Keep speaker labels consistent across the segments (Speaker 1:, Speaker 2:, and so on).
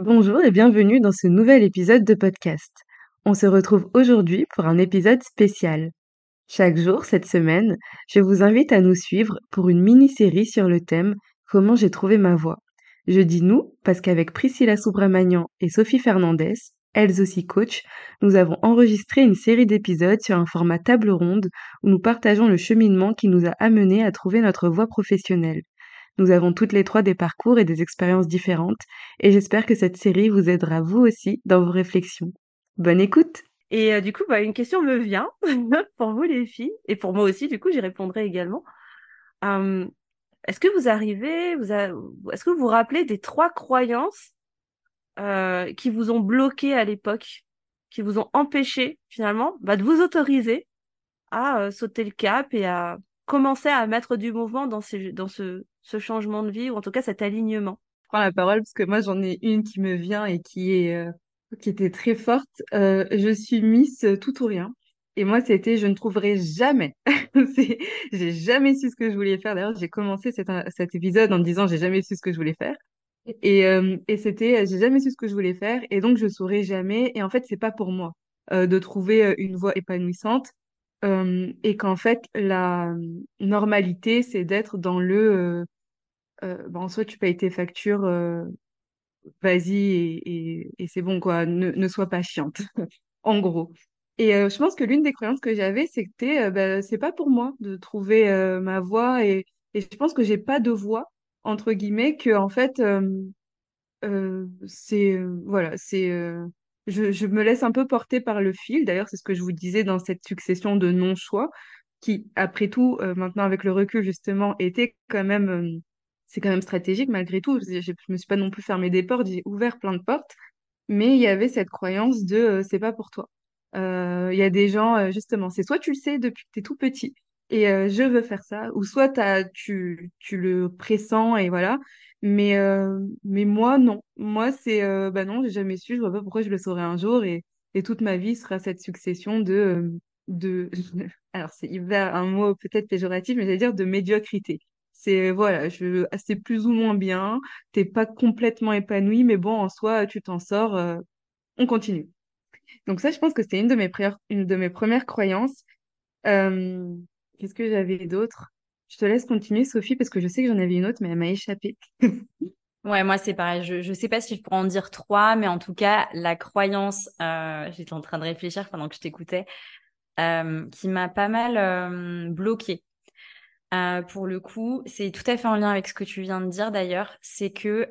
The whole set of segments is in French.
Speaker 1: Bonjour et bienvenue dans ce nouvel épisode de podcast. On se retrouve aujourd'hui pour un épisode spécial. Chaque jour cette semaine, je vous invite à nous suivre pour une mini-série sur le thème Comment j'ai trouvé ma voix. Je dis nous parce qu'avec Priscilla Subramanian et Sophie Fernandez, elles aussi coach, nous avons enregistré une série d'épisodes sur un format table ronde où nous partageons le cheminement qui nous a amenés à trouver notre voie professionnelle. Nous avons toutes les trois des parcours et des expériences différentes, et j'espère que cette série vous aidera vous aussi dans vos réflexions. Bonne écoute
Speaker 2: Et euh, du coup, bah, une question me vient pour vous les filles, et pour moi aussi, du coup, j'y répondrai également. Hum, est-ce que vous arrivez, vous est-ce que vous vous rappelez des trois croyances euh, qui vous ont bloqué à l'époque, qui vous ont empêché finalement bah, de vous autoriser à euh, sauter le cap et à commencer à mettre du mouvement dans, ce, changement de vie, ou en tout cas cet alignement
Speaker 1: Je prends la parole parce que moi j'en ai une qui me vient et qui est euh, qui était très forte. Euh, je suis Miss tout ou rien. Et moi, c'était je ne trouverai jamais. j'ai jamais su ce que je voulais faire. D'ailleurs, j'ai commencé cet, épisode en me disant j'ai jamais su ce que je voulais faire. Et, euh, c'était j'ai jamais su ce que je voulais faire et donc je saurais jamais. Et en fait, c'est pas pour moi de trouver une voie épanouissante. Et qu'en fait, la normalité, c'est d'être dans le euh, bah, en soi, tu payes tes factures, vas-y et, c'est bon, quoi, ne, sois pas chiante, en gros. Et je pense que l'une des croyances que j'avais, c'était, bah, c'est pas pour moi de trouver ma voie et, je pense que j'ai pas de voie, entre guillemets, que en fait, c'est, voilà, c'est je, me laisse un peu porter par le fil. D'ailleurs, c'est ce que je vous disais dans cette succession de non-choix, qui, après tout, euh, maintenant avec le recul, justement, était quand même, euh, c'est quand même stratégique malgré tout. Je, je me suis pas non plus fermé des portes, j'ai ouvert plein de portes, mais il y avait cette croyance de euh, c'est pas pour toi. Il y a des gens, justement, c'est soit tu le sais depuis que tu es tout petit et je veux faire ça, ou soit tu le pressens et voilà. Mais, euh, mais moi, non. Moi, c'est, euh, bah non, j'ai jamais su, je vois pas pourquoi je le saurais un jour et, et toute ma vie sera cette succession de, euh, de, alors c'est un mot peut-être péjoratif, mais j'allais dire de médiocrité. C'est, voilà, je, c'est plus ou moins bien, t'es pas complètement épanoui, mais bon, en soi, tu t'en sors, on continue. Donc ça, je pense que c'était une de mes une de mes premières croyances. qu'est-ce que j'avais d'autre? Je te laisse continuer, Sophie, parce que je sais que j'en avais une autre, mais elle m'a échappé.
Speaker 3: ouais, moi, c'est pareil. Je ne sais pas si je pourrais en dire trois, mais en tout cas, la croyance, euh, j'étais en train de réfléchir pendant que je t'écoutais, euh, qui m'a pas mal euh, bloquée. Pour le coup, c'est tout à fait en lien avec ce que tu viens de dire d'ailleurs. C'est que,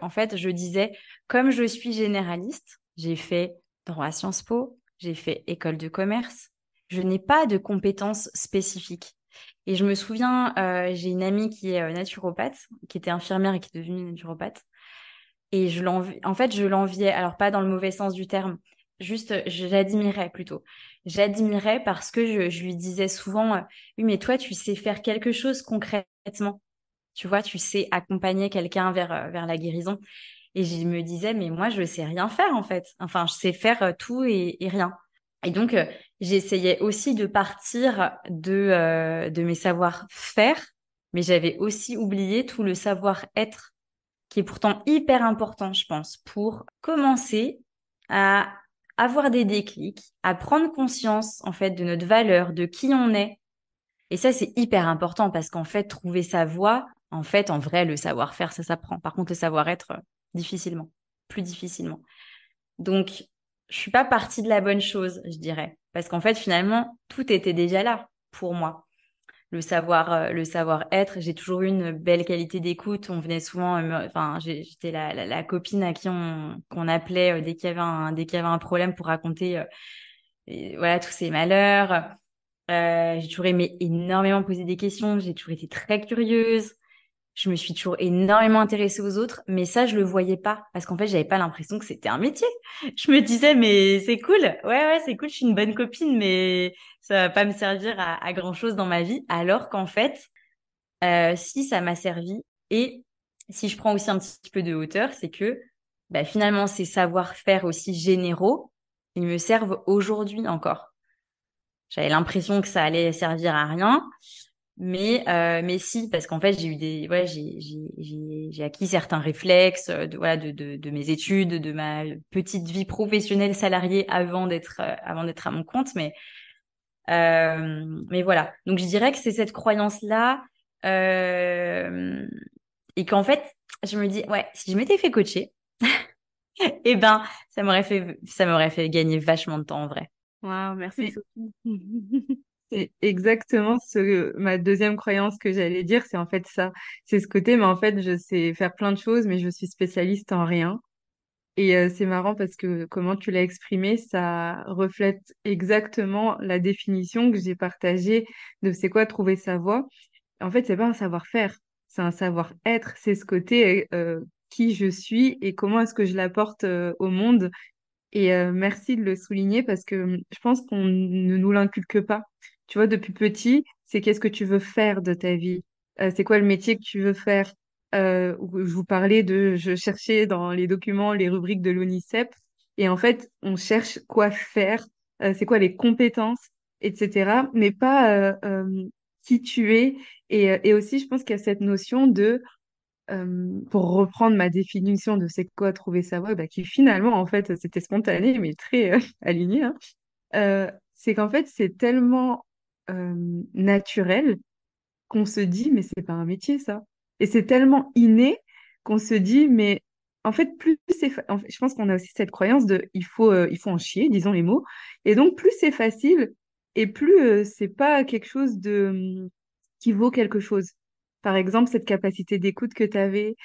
Speaker 3: en fait, je disais, comme je suis généraliste, j'ai fait droit à Sciences Po, j'ai fait école de commerce, je n'ai pas de compétences spécifiques. Et je me souviens, euh, j'ai une amie qui est euh, naturopathe, qui était infirmière et qui est devenue naturopathe. Et je en fait, je l'enviais, alors pas dans le mauvais sens du terme, juste j'admirais plutôt. J'admirais parce que je, lui disais souvent, euh, oui, mais toi, tu sais faire quelque chose concrètement. Tu vois, tu sais accompagner quelqu'un vers, euh, vers la guérison. Et je me disais, mais moi, je sais rien faire en fait. Enfin, je sais faire tout et, et rien. Et donc, j'essayais aussi de partir de, euh, de mes savoir-faire, mais j'avais aussi oublié tout le savoir-être, qui est pourtant hyper important, je pense, pour commencer à avoir des déclics, à prendre conscience, en fait, de notre valeur, de qui on est. Et ça, c'est hyper important parce qu'en fait, trouver sa voie, en fait, en vrai, le savoir-faire, ça s'apprend. Par contre, le savoir-être, difficilement, plus difficilement. Donc, je suis pas partie de la bonne chose, je dirais. Parce qu'en fait, finalement, tout était déjà là pour moi. Le savoir, euh, le savoir-être. J'ai toujours eu une belle qualité d'écoute. On venait souvent, euh, enfin, j'étais la, la, copine à qui on qu'on appelait euh, dès qu'il y avait un dès qu'il y avait un problème pour raconter, voilà, tous ces malheurs. j'ai toujours aimé énormément poser des questions. J'ai toujours été très curieuse je me suis toujours énormément intéressée aux autres, mais ça, je le voyais pas parce qu'en fait, j'avais pas l'impression que c'était un métier. Je me disais, mais c'est cool, ouais, ouais, c'est cool, je suis une bonne copine, mais ça va pas me servir à, grand chose dans ma vie. Alors qu'en fait, euh, si ça m'a servi et si je prends aussi un petit peu de hauteur, c'est que bah, finalement, ces savoir-faire aussi généraux, ils me servent aujourd'hui encore. J'avais l'impression que ça allait servir à rien. Mais, euh, mais si, parce qu'en fait, j'ai eu des, ouais, j'ai acquis certains réflexes de, voilà, de, de, de, mes études, de ma petite vie professionnelle salariée avant d'être, euh, avant d'être à mon compte. Mais, euh, mais voilà. Donc, je dirais que c'est cette croyance-là, euh, et qu'en fait, je me dis, ouais, si je m'étais fait coacher, eh ben, ça m'aurait fait, ça m'aurait fait gagner vachement de temps en vrai.
Speaker 2: Waouh, merci
Speaker 1: Sophie. C'est exactement ce, ma deuxième croyance que j'allais dire, c'est en fait ça. C'est ce côté, mais en fait, je sais faire plein de choses, mais je suis spécialiste en rien. Et euh, c'est marrant parce que comment tu l'as exprimé, ça reflète exactement la définition que j'ai partagée de c'est quoi trouver sa voie. En fait, c'est pas un savoir-faire, c'est un savoir-être. C'est ce côté euh, qui je suis et comment est-ce que je l'apporte euh, au monde. Et merci de le souligner parce que je pense qu'on ne nous l'inculque pas. Tu vois, depuis petit, c'est qu'est-ce que tu veux faire de ta vie? Euh, c'est quoi le métier que tu veux faire? Euh, je vous parlais de, je cherchais dans les documents les rubriques de l'ONICEP et en fait, on cherche quoi faire, euh, c'est quoi les compétences, etc. Mais pas qui tu es. Et, et aussi, je pense qu'il y a cette notion de, pour reprendre ma définition de c'est quoi trouver sa voie, bah, qui finalement, en fait, c'était spontané, mais très aligné. Hein. c'est qu'en fait, c'est tellement euh, naturel qu'on se dit, mais c'est pas un métier, ça. Et c'est tellement inné qu'on se dit, mais en fait, plus c'est, je pense qu'on a aussi cette croyance de, il faut, euh, il faut en chier, disons les mots. Et donc, plus c'est facile et plus euh, c'est pas quelque chose de, qui vaut quelque chose. Par exemple, cette capacité d'écoute que tu avais,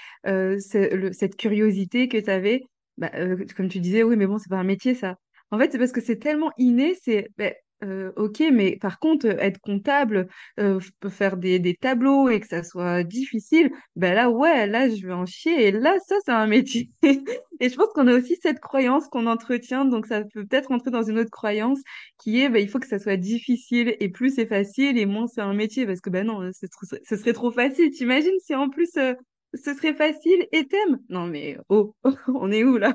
Speaker 1: cette curiosité que tu avais, bah, comme tu disais, oui, mais bon, c'est pas un métier, ça. En fait, c'est parce que c'est tellement inné, c'est, ben, euh, ok, mais par contre, être comptable, euh, faire des, des, tableaux et que ça soit difficile, ben là, ouais, là, je vais en chier. Et là, ça, c'est un métier. et je pense qu'on a aussi cette croyance qu'on entretient, donc ça peut peut-être rentrer dans une autre croyance qui est, ben, il faut que ça soit difficile et plus c'est facile et moins c'est un métier parce que ben non, ce serait trop facile. T'imagines si en plus euh, ce serait facile et t'aimes? Non mais oh, on est où là?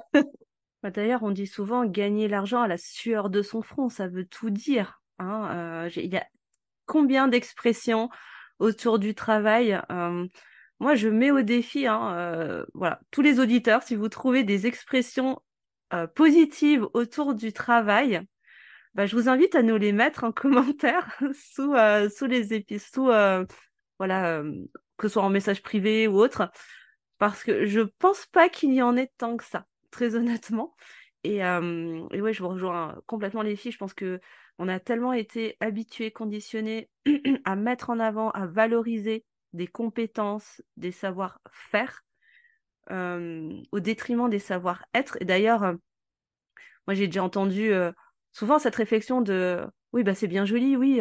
Speaker 2: Bah, d'ailleurs, on dit souvent gagner l'argent à la sueur de son front, ça veut tout dire. Hein. Euh, il y a combien d'expressions autour du travail euh, Moi, je mets au défi, hein, euh, voilà, tous les auditeurs, si vous trouvez des expressions positives autour du travail, bah, je vous invite à nous les mettre en commentaire sous, sous les épisodes, sous, voilà, que ce soit en message privé ou autre, parce que je pense pas qu'il y en ait tant que ça très honnêtement. Et, euh, et, ouais, je vous rejoins complètement les filles. Je pense que on a tellement été habitués, conditionnés à mettre en avant, à valoriser des compétences, des savoir-faire, euh, au détriment des savoir-être. Et d'ailleurs, euh, moi j'ai déjà entendu euh, souvent cette réflexion de oui, bah c'est bien joli, oui,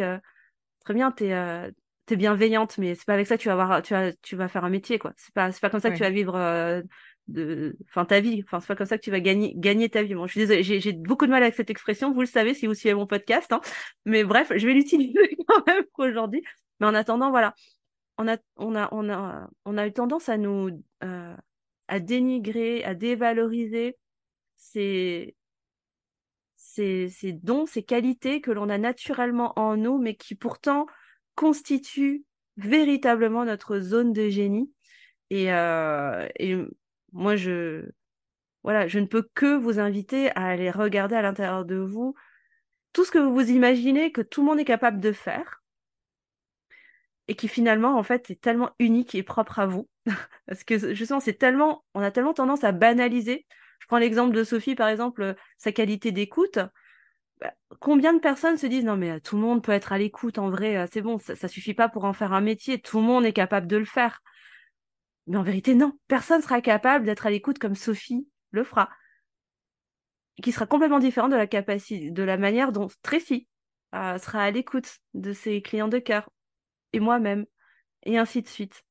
Speaker 2: très bien, t'es es bienveillante, mais c'est pas avec ça que tu vas avoir, tu vas, tu vas faire un métier, quoi. C'est pas, c'est pas comme ça que tu vas vivre de enfin ta vie. Enfin c'est pas comme ça que tu vas gagner gagner ta vie. Bon je suis désolée j'ai beaucoup de mal avec cette expression vous le savez si vous suivez mon podcast hein. mais bref je vais l'utiliser quand même pour aujourd'hui. Mais en attendant voilà. On a on a on a on a eu tendance à nous euh, à dénigrer à dévaloriser ces ces, ces dons ces qualités que l'on a naturellement en nous mais qui pourtant constituent véritablement notre zone de génie. Et, euh, et moi, je, voilà, je ne peux que vous inviter à aller regarder à l'intérieur de vous tout ce que vous imaginez que tout le monde est capable de faire et qui finalement, en fait, est tellement unique et propre à vous. Parce que justement, c'est tellement, on a tellement tendance à banaliser. Je prends l'exemple de Sophie, par exemple, sa qualité d'écoute. Bah, combien de personnes se disent non mais tout le monde peut être à l'écoute en vrai, euh, c'est bon, ça, ça suffit pas pour en faire un métier, tout le monde est capable de le faire. Mais en vérité, non. Personne sera capable d'être à l'écoute comme Sophie le fera. Qui sera complètement différent de la capacité, de la manière dont Tracy euh, sera à l'écoute de ses clients de cœur. Et moi-même. Et ainsi de suite.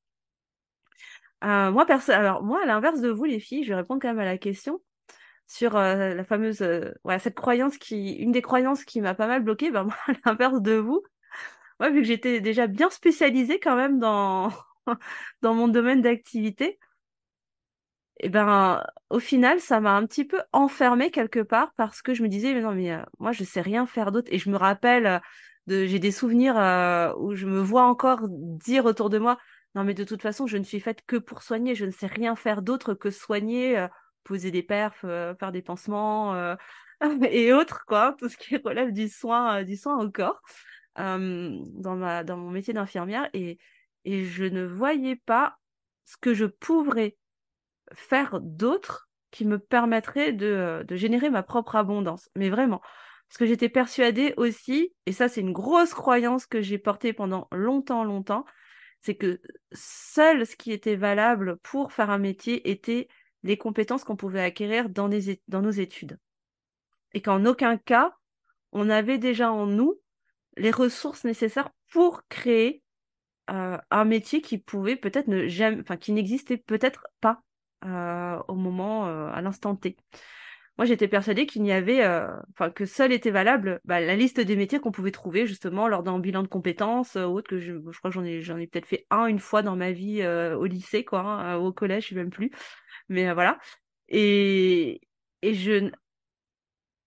Speaker 2: Euh, moi, alors, moi, à l'inverse de vous, les filles, je vais répondre quand même à la question sur euh, la fameuse, ouais, cette croyance qui, une des croyances qui m'a pas mal bloquée, ben moi, à l'inverse de vous, ouais, vu que j'étais déjà bien spécialisée quand même dans, dans mon domaine d'activité, et eh ben au final ça m'a un petit peu enfermée quelque part parce que je me disais mais non mais euh, moi je sais rien faire d'autre. Et je me rappelle euh, De, j'ai des souvenirs euh, où je me vois encore dire autour de moi, non mais de toute façon, je ne suis faite que pour soigner, je ne sais rien faire d'autre que soigner, poser des perfs, faire des pansements et autres, quoi, tout ce qui relève du soin, du soin au corps dans, ma, dans mon métier d'infirmière. Et, et je ne voyais pas ce que je pourrais faire d'autre qui me permettrait de, de générer ma propre abondance. Mais vraiment. Parce que j'étais persuadée aussi, et ça c'est une grosse croyance que j'ai portée pendant longtemps, longtemps, c'est que seul ce qui était valable pour faire un métier était les compétences qu'on pouvait acquérir dans, dans nos études. Et qu'en aucun cas, on avait déjà en nous les ressources nécessaires pour créer euh, un métier qui pouvait peut-être ne enfin qui n'existait peut-être pas euh, au moment, euh, à l'instant T. Moi, j'étais persuadée qu'il n'y avait, enfin que seul était valable bah, la liste des métiers qu'on pouvait trouver justement lors d'un bilan de compétences ou autre que je, je crois que j'en ai, j'en ai peut-être fait un une fois dans ma vie au lycée, quoi, hein, au collège, je sais même plus. Mais voilà. Et, et je,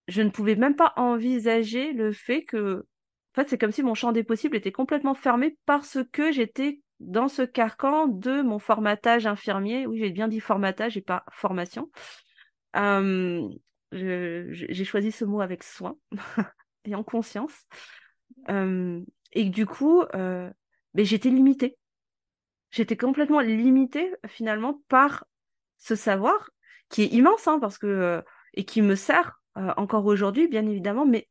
Speaker 2: je ne pouvais même pas envisager le fait que en fait, c'est comme si mon champ des possibles était complètement fermé parce que j'étais dans ce carcan de mon formatage infirmier. Oui, j'ai bien dit formatage et pas formation. j'ai choisi ce mot avec soin et en conscience. et du coup, euh, j'étais limitée. J'étais complètement limitée finalement par ce savoir qui est immense hein, parce que euh, et qui me sert euh, encore aujourd'hui, bien évidemment, mais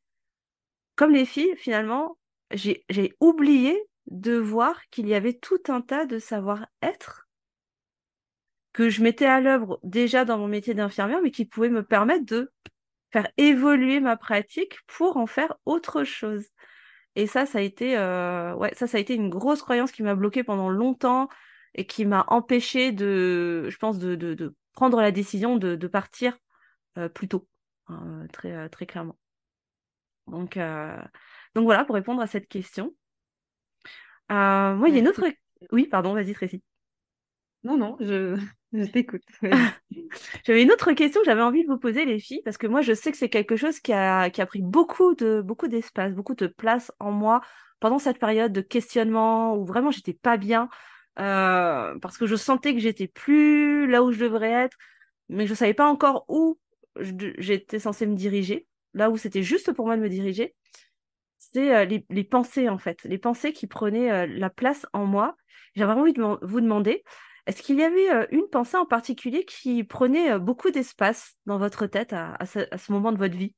Speaker 2: comme les filles, finalement, j'ai oublié de voir qu'il y avait tout un tas de savoir-être que je mettais à l'œuvre déjà dans mon métier d'infirmière, mais qui pouvaient me permettre de faire évoluer ma pratique pour en faire autre chose. Et ça, ça a été, euh, ouais, ça, ça a été une grosse croyance qui m'a bloquée pendant longtemps et qui m'a empêché de, je pense, de, prendre la décision de, partir euh, plus tôt, hein, euh, très clairement. Donc, euh, donc voilà, pour répondre à cette question. Euh, moi, il y a une autre. Oui, pardon, vas-y, Tracy.
Speaker 1: Non, non, je, je t'écoute.
Speaker 2: j'avais une autre question que j'avais envie de vous poser, les filles, parce que moi, je sais que c'est quelque chose qui a, qui a pris beaucoup de beaucoup d'espace, beaucoup de place en moi pendant cette période de questionnement où vraiment j'étais pas bien, euh, parce que je sentais que j'étais plus là où je devrais être, mais je savais pas encore où j'étais censée me diriger là où c'était juste pour moi de me diriger, c'est euh, les, pensées en fait, les pensées qui prenaient euh, la place en moi. J'avais envie de vous demander, est-ce qu'il y avait euh, une pensée en particulier qui prenait beaucoup d'espace dans votre tête à, ce, moment de votre vie?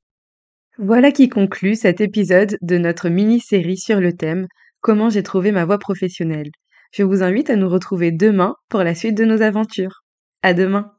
Speaker 1: Voilà qui conclut cet épisode de notre mini-série sur le thème Comment j'ai trouvé ma voie professionnelle. Je vous invite à nous retrouver demain pour la suite de nos aventures. À demain!